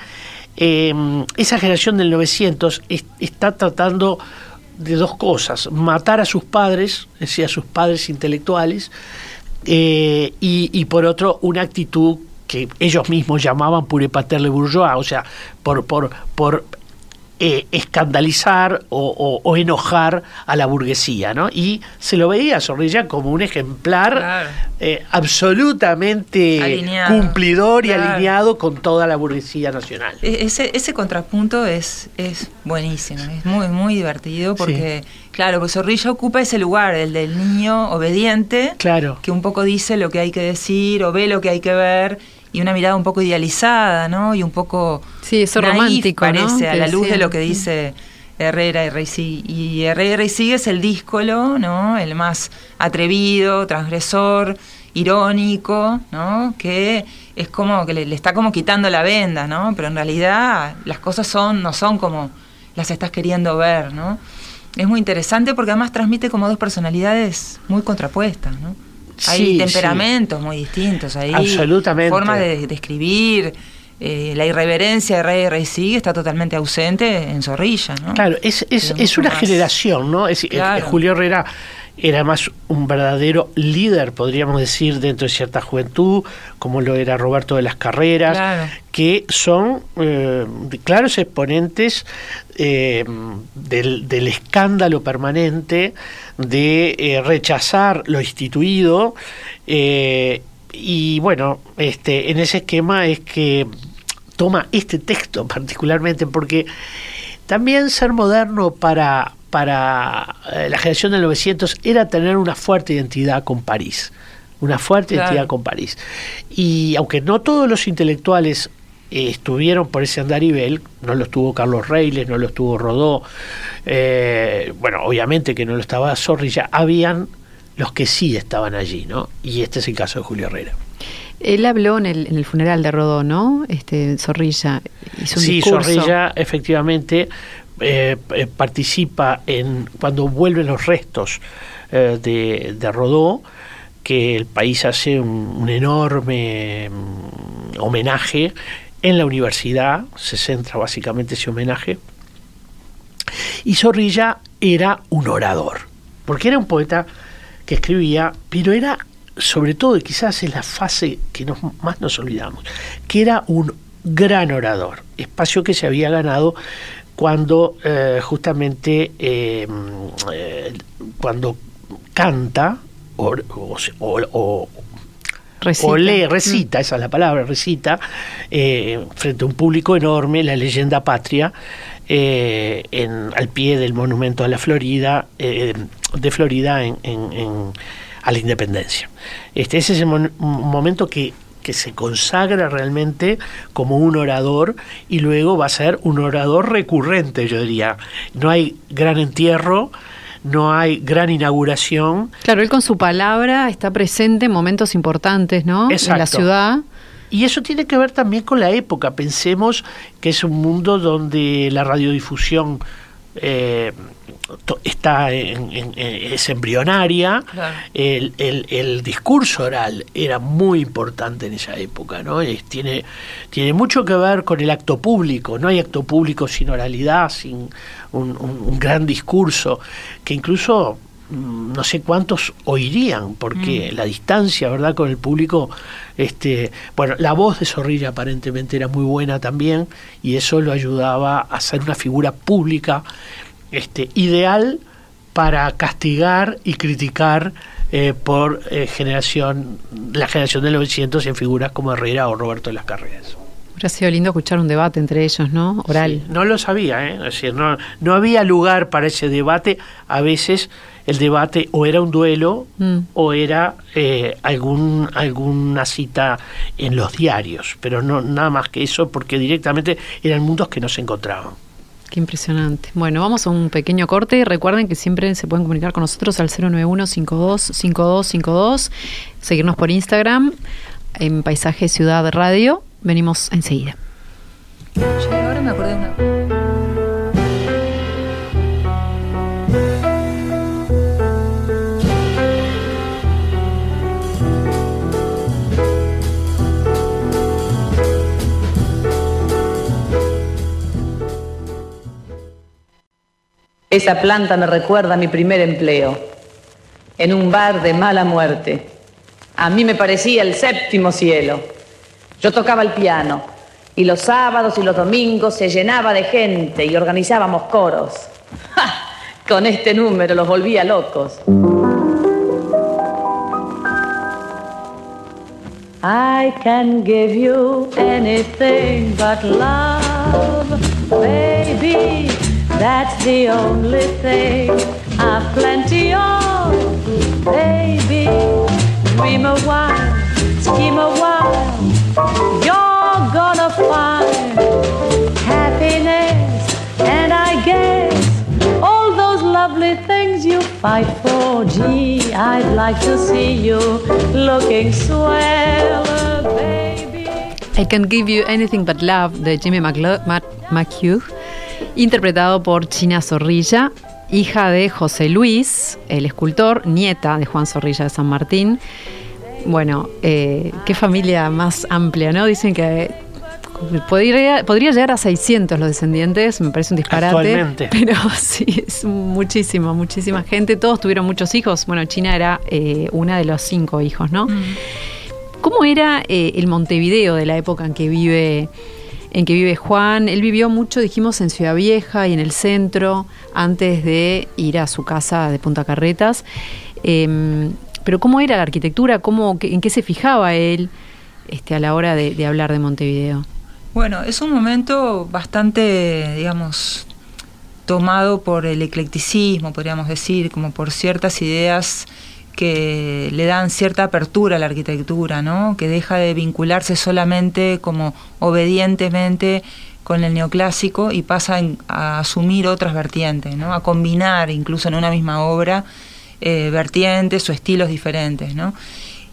eh, esa generación del 900 es- está tratando de dos cosas, matar a sus padres, es decir, a sus padres intelectuales, eh, y, y por otro una actitud que ellos mismos llamaban pure paterle bourgeois, o sea, por, por, por eh, escandalizar o, o- o enojar a la burguesía, ¿no? Y se lo veía a Zorrilla como un ejemplar Claro. eh, absolutamente Alineado. cumplidor y alineado con toda la burguesía nacional. E- Ese, ese contrapunto es, es buenísimo, es muy, muy divertido porque, claro, pues Zorrilla ocupa ese lugar, el del niño obediente, Claro. que un poco dice lo que hay que decir o ve lo que hay que ver y una mirada un poco idealizada, ¿no? Y un poco Sí, eso naif, romántico, ¿no? parece, a Que la luz de lo que dice Herrera y Rey Sigue. Y Herrera y es el díscolo, ¿no? El más atrevido, transgresor, irónico, ¿no? Que es como que le, está como quitando la venda, ¿no? Pero en realidad las cosas son, no son como las estás queriendo ver, ¿no? Es muy interesante porque además transmite como dos personalidades muy contrapuestas, ¿no? Hay temperamentos muy distintos ahí. Absolutamente. Formas de, escribir. Eh, la irreverencia de Rey Rey sigue está totalmente ausente en Zorrilla, ¿no? Claro, es, es, es una generación, ¿no? Es, Julio Herrera era más un verdadero líder, podríamos decir, dentro de cierta juventud, como lo era Roberto de las Carreras, que son eh, claros exponentes eh, del, escándalo permanente de eh, rechazar lo instituido. y bueno, este, en ese esquema es que toma este texto <laughs> particularmente, porque también ser moderno para para eh, la generación del 900 era tener una fuerte identidad con París, una fuerte identidad con París. Y aunque no todos los intelectuales eh, estuvieron por ese andarivel, no lo estuvo Carlos Reyles, no lo estuvo Rodó, eh, bueno, obviamente que no lo estaba Zorrilla, habían los que sí estaban allí, ¿no? Y este es el caso de Julio Herrera. Él habló en el, en el funeral de Rodó, ¿no? Este, Zorrilla. Hizo sí, Zorrilla, efectivamente, eh, eh, participa en cuando vuelven los restos de, de, Rodó, que el país hace un, enorme mm, homenaje en la universidad, se centra básicamente ese homenaje, y Zorrilla era un orador, porque era un poeta que escribía, pero era sobre todo, y quizás es la fase que más nos olvidamos, que era un gran orador, espacio que se había ganado cuando eh, justamente eh, eh, cuando canta o, recita. lee, recita, esa es la palabra, recita, frente a un público enorme, la leyenda patria, en, al pie del monumento a la Florida, de Florida en, a la independencia. Este, ese es el momento que que se consagra realmente como un orador y luego va a ser un orador recurrente, yo diría. No hay gran entierro, no hay gran inauguración. Claro, él con su palabra está presente en momentos importantes, ¿no? En la ciudad. Y eso tiene que ver también con la época. Pensemos que es un mundo donde la radiodifusión eh, está en, es embrionaria, el, discurso oral era muy importante en esa época, ¿no? tiene, tiene mucho que ver con el acto público, no hay acto público sin oralidad, sin un, gran discurso, que incluso mm, no sé cuántos oirían, porque mm. la distancia, ¿verdad?, con el público, este, bueno, la voz de Zorrilla aparentemente era muy buena también, y eso lo ayudaba a ser una figura pública este, ideal para castigar y criticar eh, por eh, generación, la generación de 900 en figuras como Herrera o Roberto de las Carreras. Hubiera sido lindo escuchar un debate entre ellos, ¿no? Oral. no lo sabía, ¿eh? Es decir, no, no había lugar para ese debate. A veces el debate o era un duelo mm. o era eh, algún, alguna cita en los diarios, pero no nada más que eso, porque directamente eran mundos que no se encontraban. Qué impresionante. Bueno, vamos a un pequeño corte. Recuerden que siempre se pueden comunicar con nosotros al 091-525252. Seguirnos por Instagram en Paisaje Ciudad Radio. Venimos enseguida. ahora me acordé de una... Esa planta me recuerda a mi primer empleo, en un bar de mala muerte. A mí me parecía el séptimo cielo. Yo tocaba el piano y los sábados y los domingos se llenaba de gente y organizábamos coros. Con este número los volvía locos. I can give you anything but love, baby. That's the only thing I've plenty of, baby. Dream a while, scheme a while. You're gonna find happiness, and I guess all those lovely things you fight for Gee, I'd like to see you looking swell, baby. I Can Give You Anything But Love the Jimmy McHugh, interpretado por China Zorrilla, hija de José Luis, el escultor, nieta de Juan Zorrilla de San Martín. Bueno, eh, qué familia más amplia, ¿no? Dicen que podría, podría llegar a 600 los descendientes, me parece un disparate. <laughs> Pero sí, es muchísima, muchísima gente. Todos tuvieron muchos hijos. Bueno, China era eh, una de los cinco hijos, ¿no? Mm. ¿Cómo era eh, el Montevideo de la época en que vive en que vive Juan? Él vivió mucho, dijimos, en Ciudad Vieja y en el centro antes de ir a su casa de Punta Carretas. Em, pero ¿cómo era la arquitectura? ¿Cómo, ¿En qué se fijaba él este, a la hora de hablar de Montevideo? Bueno, es un momento bastante, digamos, tomado por el eclecticismo, podríamos decir, como por ciertas ideas que le dan cierta apertura a la arquitectura, ¿no? que deja de vincularse solamente como obedientemente con el neoclásico y pasa a asumir otras vertientes, ¿no? a combinar incluso en una misma obra eh, vertientes o estilos diferentes. ¿no?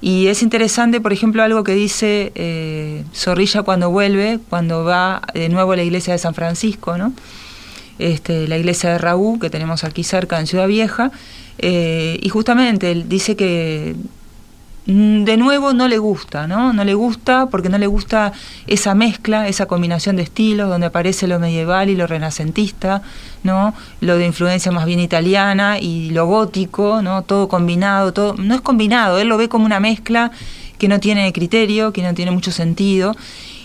Y es interesante, por ejemplo, algo que dice eh, Zorrilla cuando vuelve, cuando va de nuevo a la iglesia de San Francisco, ¿no? Este, la iglesia de Raúl, que tenemos aquí cerca en Ciudad Vieja, eh, y justamente él dice que Mm, de nuevo no le gusta, ¿no? No le gusta porque no le gusta esa mezcla, esa combinación de estilos donde aparece lo medieval y lo renacentista, ¿no? Lo de influencia más bien italiana y lo gótico, ¿no? Todo combinado, todo no es combinado, él lo ve como una mezcla que no tiene criterio, que no tiene mucho sentido.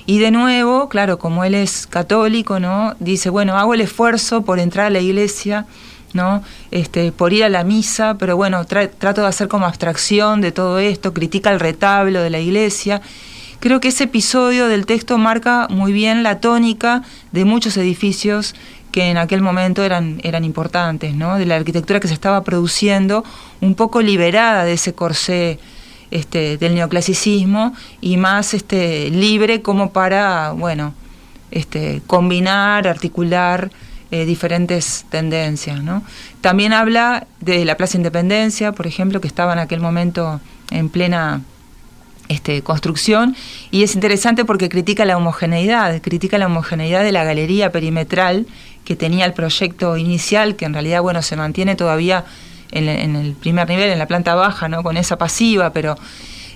Y de nuevo, claro, como él es católico, ¿no? Dice, bueno, hago el esfuerzo por entrar a la iglesia Este, por ir a la misa, pero bueno, trato de hacer como abstracción de todo esto, critica el retablo de la iglesia. Creo que ese episodio del texto marca muy bien la tónica de muchos edificios que en aquel momento eran, eran importantes, ¿no? de la arquitectura que se estaba produciendo, un poco liberada de ese corsé este, del neoclasicismo y más este, libre como para, bueno, este, combinar, articular eh, diferentes tendencias. ¿no? También habla de la Plaza Independencia, por ejemplo, que estaba en aquel momento en plena este, construcción y es interesante porque critica la homogeneidad, critica la homogeneidad de la galería perimetral que tenía el proyecto inicial, que en realidad bueno se mantiene todavía en, el primer nivel, en la planta baja, ¿no? con esa pasiva, pero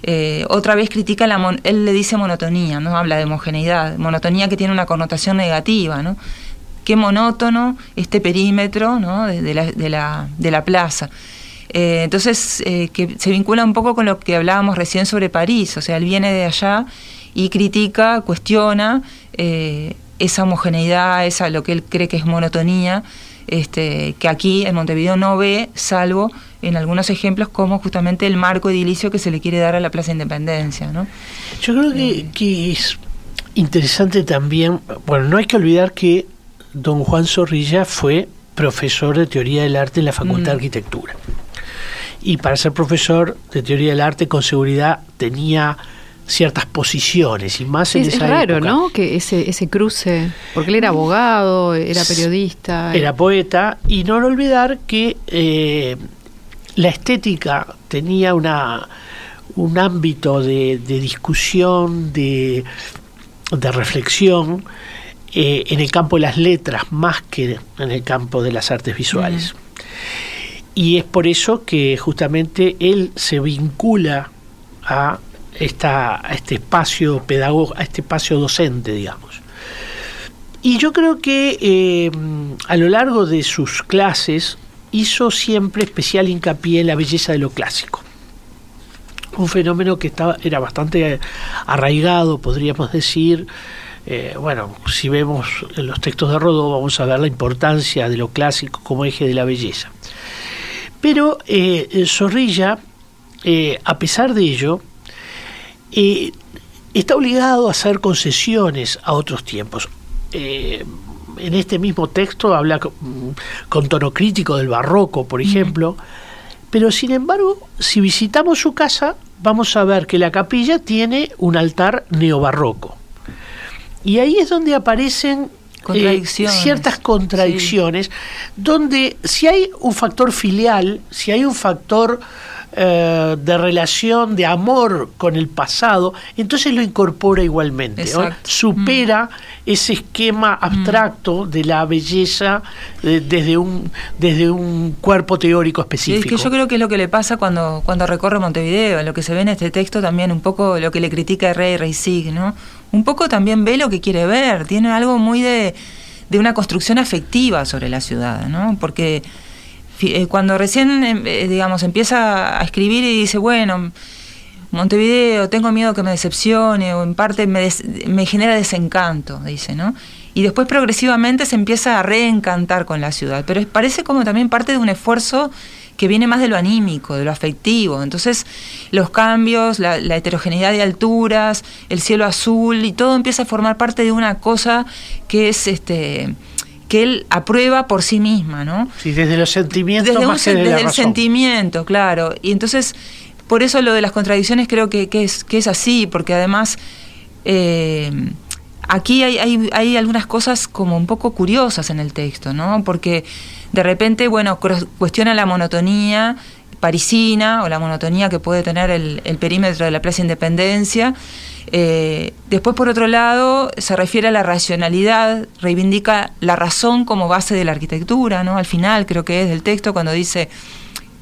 eh, otra vez critica la él le dice monotonía, no habla de homogeneidad, monotonía que tiene una connotación negativa, ¿no? Qué monótono este perímetro ¿no? de, la, de, la, de, la, plaza. Eh, entonces, eh, que se vincula un poco con lo que hablábamos recién sobre París, o sea, él viene de allá y critica, cuestiona eh, esa homogeneidad, esa lo que él cree que es monotonía, este, que aquí en Montevideo no ve, salvo en algunos ejemplos como justamente el marco edilicio que se le quiere dar a la Plaza Independencia. ¿no? Yo creo que, que es interesante también, bueno, no hay que olvidar que don Juan Zorrilla fue profesor de teoría del arte en la Facultad de mm. Arquitectura. Y para ser profesor de teoría del arte, con seguridad tenía ciertas posiciones y más en es, esa es raro, ¿no? Que ese, ese cruce, porque él era abogado, era periodista. Era poeta, y no olvidar que eh, la estética tenía una, un ámbito de, discusión, de, de reflexión, eh, en el campo de las letras más que en el campo de las artes visuales. Y es por eso que justamente él se vincula a, esta, este espacio pedagógico, a este espacio docente, digamos. Y yo creo que eh, a lo largo de sus clases hizo siempre especial hincapié en la belleza de lo clásico. Un fenómeno que estaba, era bastante arraigado, podríamos decir, eh, bueno, si vemos los textos de Rodó vamos a ver la importancia de lo clásico como eje de la belleza. Pero eh, Zorrilla, eh, a pesar de ello, está obligado a hacer concesiones a otros tiempos. en este mismo texto habla con, tono crítico del barroco, por ejemplo, pero sin embargo, si visitamos su casa, vamos a ver que la capilla tiene un altar neobarroco. Y ahí es donde aparecen eh, ciertas contradicciones, donde si hay un factor filial, si hay un factor eh, de relación, de amor con el pasado, entonces lo incorpora igualmente, supera mm. ese esquema mm. abstracto de la belleza desde, un, desde un cuerpo teórico específico. es que yo creo que es lo que le pasa cuando, cuando recorre Montevideo, lo que se ve en este texto también, un poco lo que le critica Rey Reisig, ¿no? Un poco también ve lo que quiere ver, tiene algo muy de, de una construcción afectiva sobre la ciudad, ¿no? Porque eh, cuando recién, em, eh, digamos, empieza a escribir y dice, bueno, Montevideo, tengo miedo que me decepcione o en parte me, me genera desencanto, dice, ¿no? Y después progresivamente se empieza a reencantar con la ciudad, pero parece como también parte de un esfuerzo que viene más de lo anímico, de lo afectivo. Entonces, los cambios, la, la, heterogeneidad de alturas, el cielo azul y todo empieza a formar parte de una cosa que es este que él aprueba por sí misma, ¿no? Sí, desde los sentimientos desde, más desde el sentimiento, claro. Y entonces, por eso lo de las contradicciones creo que, es, que es así, porque además eh, aquí hay, hay, hay, algunas cosas como un poco curiosas en el texto, ¿no? Porque de repente, bueno, cuestiona la monotonía parisina o la monotonía que puede tener el, perímetro de la Plaza Independencia eh, después, por otro lado, se refiere a la racionalidad, reivindica la razón como base de la arquitectura, ¿no? Al final, creo que es del texto, cuando dice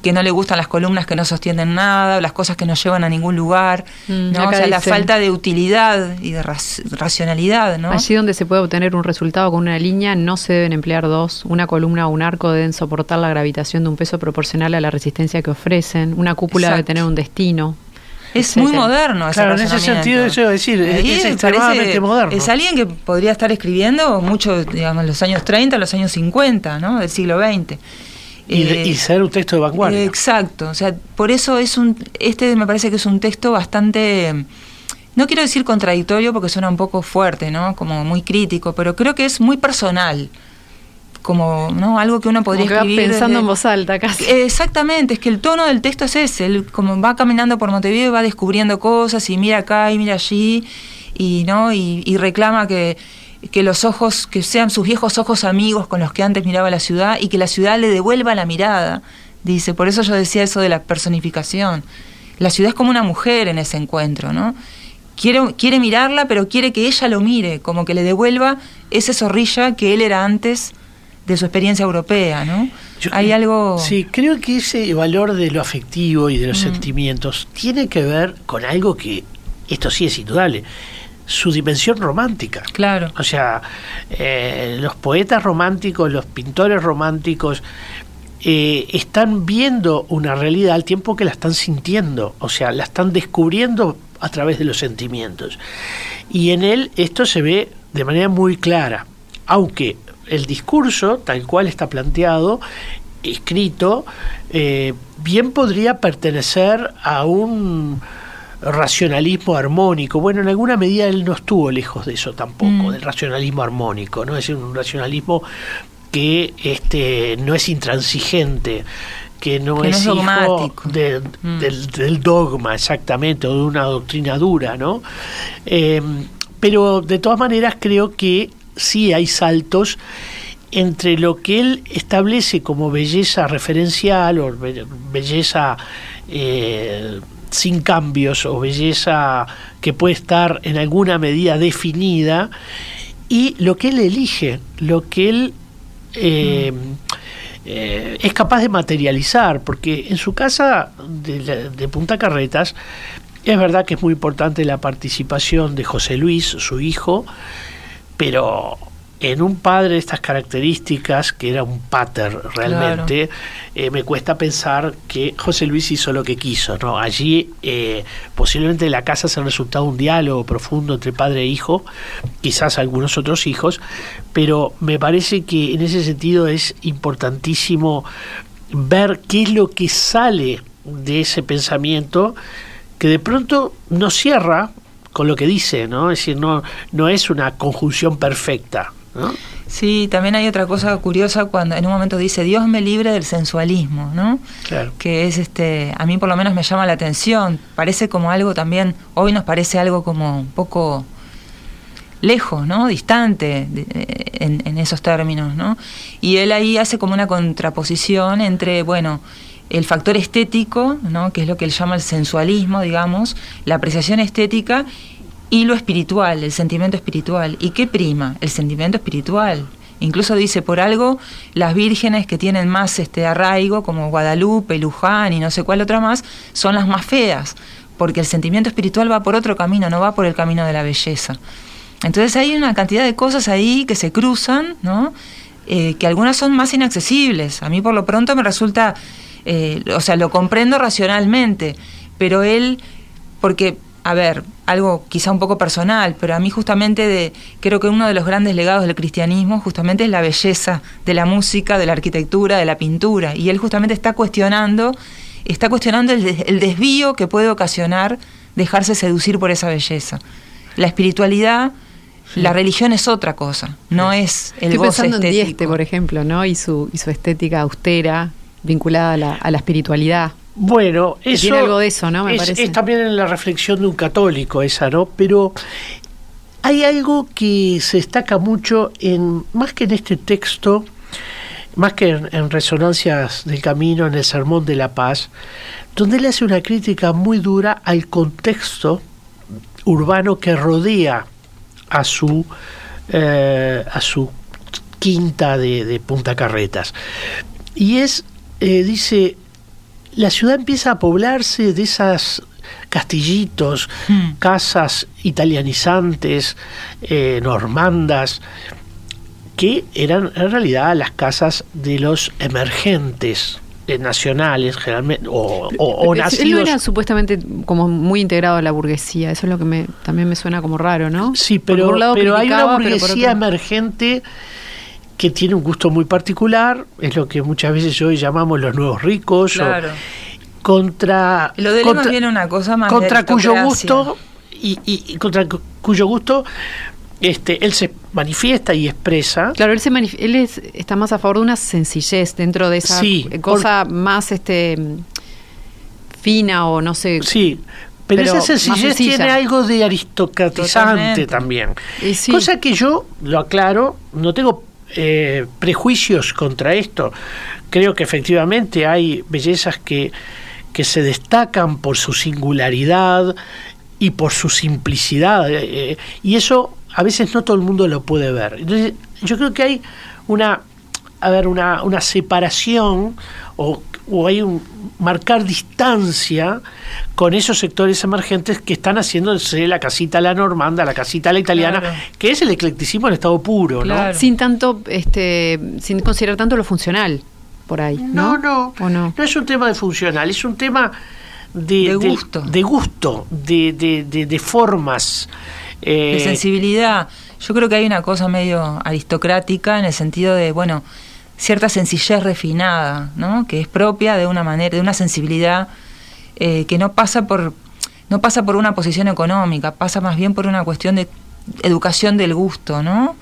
que no le gustan las columnas que no sostienen nada, las cosas que no llevan a ningún lugar, mm, ¿no? o sea, la falta de utilidad y de racionalidad, ¿no? Allí donde se puede obtener un resultado con una línea, no se deben emplear dos. Una columna o un arco deben soportar la gravitación de un peso proporcional a la resistencia que ofrecen. Una cúpula debe tener un destino. Es muy moderno ese Claro, en ese sentido, eso decir, es, extremadamente moderno. Es alguien que podría estar escribiendo mucho, digamos, los años 30, los años 50, ¿no? Del siglo XX. Y, eh, ser un texto de vanguardia. exacto, o sea, por eso es un, este me parece que es un texto bastante, no quiero decir contradictorio porque suena un poco fuerte, ¿no? Como muy crítico, pero creo que es muy personal como no algo que uno podría escribir pensando en voz alta casi exactamente es que el tono del texto es ese él como va caminando por Montevideo va descubriendo cosas y mira acá y mira allí y no y, reclama que que los ojos que sean sus viejos ojos amigos con los que antes miraba la ciudad y que la ciudad le devuelva la mirada dice. Por eso yo decía eso de la personificación. La ciudad es como una mujer en ese encuentro no quiere quiere mirarla pero quiere que ella lo mire como que le devuelva ese zorrilla que él era antes de su experiencia europea, ¿no? Hay algo... Sí, creo que ese valor de lo afectivo y de los sentimientos tiene que ver con algo que, esto sí es indudable, su dimensión romántica. Claro. O sea, eh, los poetas románticos, los pintores románticos, eh, están viendo una realidad al tiempo que la están sintiendo, o sea, la están descubriendo a través de los sentimientos. Y en él esto se ve de manera muy clara, aunque el discurso, tal cual está planteado, escrito, eh, bien podría pertenecer a un racionalismo armónico. Bueno, en alguna medida él no estuvo lejos de eso tampoco, mm. del racionalismo armónico, ¿no? Es decir, un racionalismo que este, no es intransigente, que no es, hijo mm. del, dogma exactamente, o de una doctrina dura, ¿no? Eh, pero de todas maneras creo que sí hay saltos entre lo que él establece como belleza referencial o belleza eh, sin cambios o belleza que puede estar en alguna medida definida. Y lo que él elige, lo que él eh, eh, es capaz de materializar, porque en su casa de, de Punta Carretas es verdad que es muy importante la participación de José Luis, su hijo, pero en un padre de estas características, que era un pater realmente, eh, me cuesta pensar que José Luis hizo lo que quiso. ¿no? Allí eh, posiblemente la casa sea el resultado de un diálogo profundo entre padre e hijo, quizás algunos otros hijos, pero me parece que en ese sentido es importantísimo ver qué es lo que sale de ese pensamiento que de pronto nos cierra con lo que dice, ¿no? Es decir, no, no es una conjunción perfecta. ¿No? Sí, también hay otra cosa curiosa cuando en un momento dice Dios me libre del sensualismo, ¿no? Claro. Que es este, a mí por lo menos me llama la atención, parece como algo también, hoy nos parece algo como un poco lejos, ¿no? Distante en, en, esos términos, ¿no? Y él ahí hace como una contraposición entre, bueno, el factor estético, ¿no? Que es lo que él llama el sensualismo, digamos, la apreciación estética y lo espiritual, el sentimiento espiritual. ¿Y qué prima? El sentimiento espiritual. Incluso dice, por algo, las vírgenes que tienen más este arraigo, como Guadalupe, Luján y no sé cuál otra más, son las más feas, porque el sentimiento espiritual va por otro camino, no va por el camino de la belleza. Entonces hay una cantidad de cosas ahí que se cruzan, ¿no? Eh, que algunas son más inaccesibles. A mí por lo pronto me resulta, eh, o sea, lo comprendo racionalmente, pero él, porque a ver, algo quizá un poco personal, pero a mí justamente de, creo que uno de los grandes legados del cristianismo justamente es la belleza de la música, de la arquitectura, de la pintura. Y él justamente está cuestionando, está cuestionando el, desvío que puede ocasionar dejarse seducir por esa belleza. La espiritualidad, la religión es otra cosa, no es el Estoy pensando en Dieste, por ejemplo, ¿no? Y su, y su estética austera vinculada a la, a la espiritualidad. Bueno, eso tiene algo de eso, ¿no? Me es, es también en la reflexión de un católico esa, ¿no? Pero hay algo que se destaca mucho en más que en este texto, más que en, Resonancias del Camino, en el Sermón de la Paz, donde él hace una crítica muy dura al contexto urbano que rodea a su eh, a su quinta de, Punta Carretas. Y es, eh, dice, la ciudad empieza a poblarse de esas castillitos, hmm. casas italianizantes, eh, normandas, que eran en realidad las casas de los emergentes eh, nacionales generalmente o, o, nacidos. Él no era supuestamente como muy integrado a la burguesía, eso es lo que me, también me suena como raro, ¿no? Sí, pero, pero hay una burguesía emergente que tiene un gusto muy particular, es lo que muchas veces hoy llamamos los nuevos ricos. Claro. contra. Lo de contra, viene una cosa más. Contra cuyo gusto. Y, y, contra cuyo gusto este, él se manifiesta y expresa. Claro, él, se él está más a favor de una sencillez dentro de esa cosa más este fina o no sé. Sí, pero, esa sencillez tiene algo de aristocratizante también. Cosa que yo, lo aclaro, no tengo eh, prejuicios contra esto. Creo que efectivamente hay bellezas que, que se destacan por su singularidad y por su simplicidad. Eh, y eso a veces no todo el mundo lo puede ver. Entonces, yo creo que hay una, a ver, una, una separación o, o hay un marcar distancia con esos sectores emergentes que están haciéndose la casita la normanda, la casita la italiana, que es el eclecticismo en estado puro, ¿no? Sin tanto, este, sin considerar tanto lo funcional por ahí. No, no, no, no, no es un tema de funcional, es un tema de, gusto, de, gusto, de, de, de formas. Eh, de sensibilidad. Yo creo que hay una cosa medio aristocrática en el sentido de, bueno, cierta sencillez refinada, ¿no? que es propia de una manera, de una sensibilidad eh, que no pasa por no pasa por una posición económica, pasa más bien por una cuestión de educación del gusto, ¿no?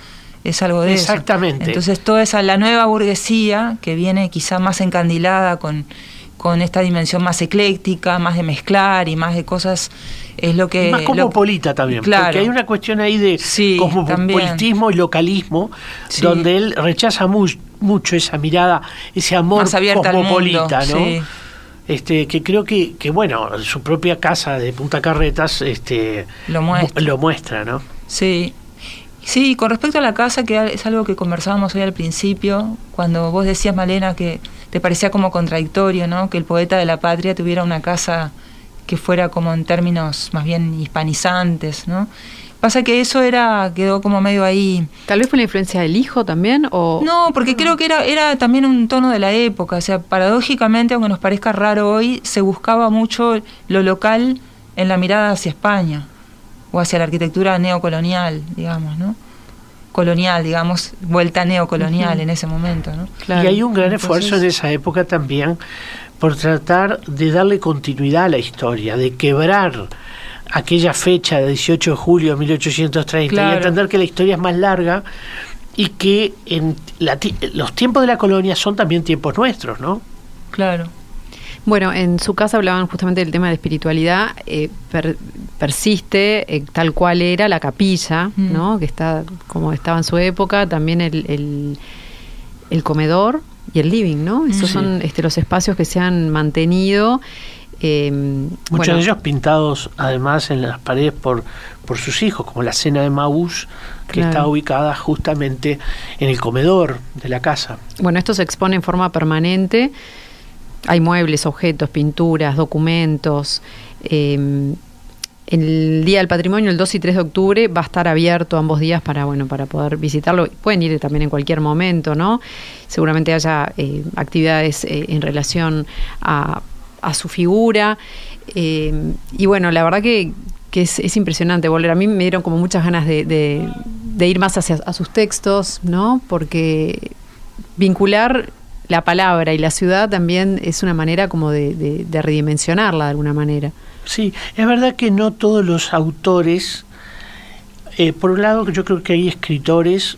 Es algo de Exactamente. Entonces toda esa la nueva burguesía que viene quizá más encandilada con con esta dimensión más ecléctica, más de mezclar y más de cosas es lo que más cosmopolita también claro. porque hay una cuestión ahí de cosmopolitismo y localismo donde él rechaza mucho esa mirada ese amor más cosmopolita no este que creo que, que bueno su propia casa de Punta Carretas este lo muestra, lo muestra no sí. Sí, con respecto a la casa, que es algo que conversábamos hoy al principio, cuando vos decías, Malena, que te parecía como contradictorio, ¿no? Que el poeta de la patria tuviera una casa que fuera como en términos más bien hispanizantes, ¿no? Pasa que eso era quedó como medio ahí. Tal vez fue la influencia del hijo también o No, porque creo que era era también un tono de la época, o sea, paradójicamente, aunque nos parezca raro hoy, se buscaba mucho lo local en la mirada hacia España o hacia la arquitectura neocolonial, digamos, ¿no? colonial, digamos, vuelta neocolonial en ese momento. ¿no? Y hay un gran esfuerzo en esa época también por tratar de darle continuidad a la historia, de quebrar aquella fecha de 18 de julio de 1830 y entender que la historia es más larga y que en los tiempos de la colonia son también tiempos nuestros, ¿no? Claro. Bueno, en su casa hablaban justamente del tema de espiritualidad. Eh, persiste eh, tal cual era la capilla, mm. ¿no? Que está como estaba en su época. También el, el, comedor y el living, ¿no? Esos son este, los espacios que se han mantenido. Eh, Muchos de ellos pintados además en las paredes por, por sus hijos, como la cena de Maús, que está ubicada justamente en el comedor de la casa. Bueno, esto se expone en forma permanente. Hay muebles, objetos, pinturas, documentos. Eh, el Día del Patrimonio, el 2 y 3 de octubre, va a estar abierto ambos días para, bueno, para poder visitarlo. Pueden ir también en cualquier momento, ¿no? Seguramente haya eh, actividades eh, en relación a, su figura. Eh, y bueno, la verdad que, es, impresionante volver. A mí me dieron como muchas ganas de, ir más hacia a sus textos, ¿no? Porque vincular la palabra y la ciudad también es una manera como de redimensionarla de alguna manera. Sí, es verdad que no todos los autores, eh, por un lado yo creo que hay escritores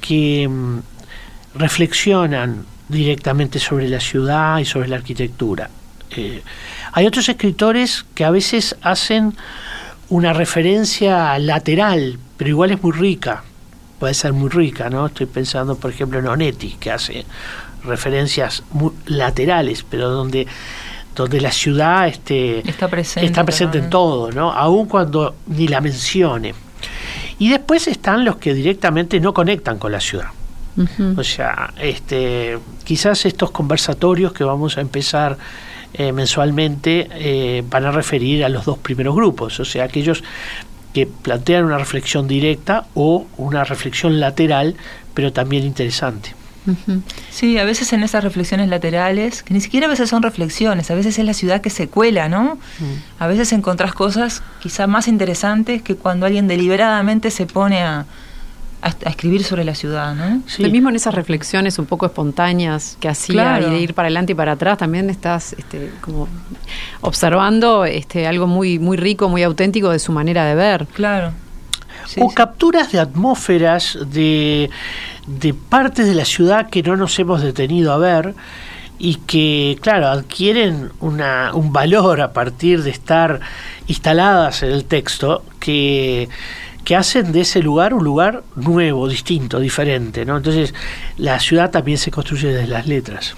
que mm, reflexionan directamente sobre la ciudad y sobre la arquitectura. Eh, hay otros escritores que a veces hacen una referencia lateral, pero igual es muy rica, puede ser muy rica, ¿no? Estoy pensando, por ejemplo, en Onetti, que hace referencias muy laterales, pero donde donde la ciudad este, está presente, está presente en todo, ¿no? Aun cuando ni la mencione. Y después están los que directamente no conectan con la ciudad. O sea, este, quizás estos conversatorios que vamos a empezar eh, mensualmente eh, van a referir a los dos primeros grupos, o sea, aquellos que plantean una reflexión directa o una reflexión lateral, pero también interesante. Sí, a veces en esas reflexiones laterales, que ni siquiera a veces son reflexiones, a veces es la ciudad que se cuela, ¿no? Mm. A veces encontrás cosas quizá más interesantes que cuando alguien deliberadamente se pone a, escribir sobre la ciudad, ¿no? Sí. mismo en esas reflexiones un poco espontáneas que hacía y de ir para adelante y para atrás, también estás este, como observando este, algo muy, muy rico, muy auténtico de su manera de ver. Claro. o capturas de atmósferas, de de partes de la ciudad que no nos hemos detenido a ver y que, claro, adquieren una, un valor a partir de estar instaladas en el texto que, que hacen de ese lugar un lugar nuevo, distinto, diferente. ¿no? Entonces, la ciudad también se construye desde las letras.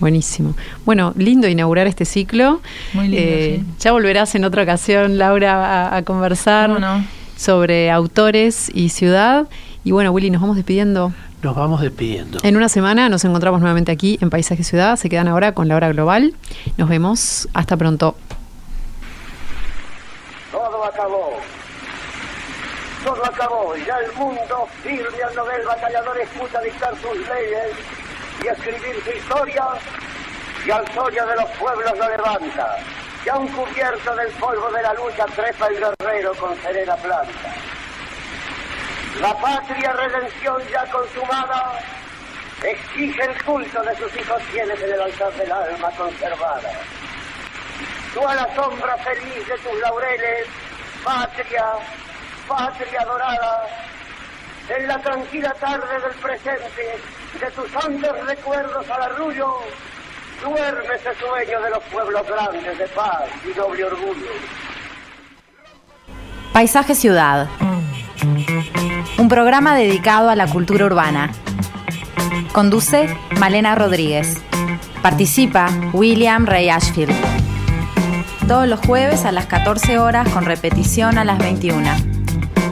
Buenísimo. Bueno, lindo inaugurar este ciclo. Muy lindo, eh, Ya volverás en otra ocasión, Laura, a, conversar sobre autores y ciudad. Y bueno, Willy, nos vamos despidiendo. Nos vamos despidiendo. En una semana nos encontramos nuevamente aquí en Paisaje Ciudad. Se quedan ahora con la hora global. Nos vemos. Hasta pronto. Todo acabó. Todo acabó. Ya el mundo firme al novel batallador escucha dictar sus leyes y escribir su historia. Y al soya de los pueblos lo levanta. Y un cubierto del polvo de la lucha trepa el guerrero con serena planta. La patria redención ya consumada exige el culto de sus hijos fieles en el altar del alma conservada. Tú a la sombra feliz de tus laureles, patria, patria dorada, en la tranquila tarde del presente, de tus santos recuerdos al arrullo, duerme ese sueño de los pueblos grandes de paz y noble orgullo. Paisaje Ciudad un programa dedicado a la cultura urbana. Conduce Malena Rodríguez. Participa William Ray Ashfield. Todos los jueves a las 14 horas con repetición a las 21.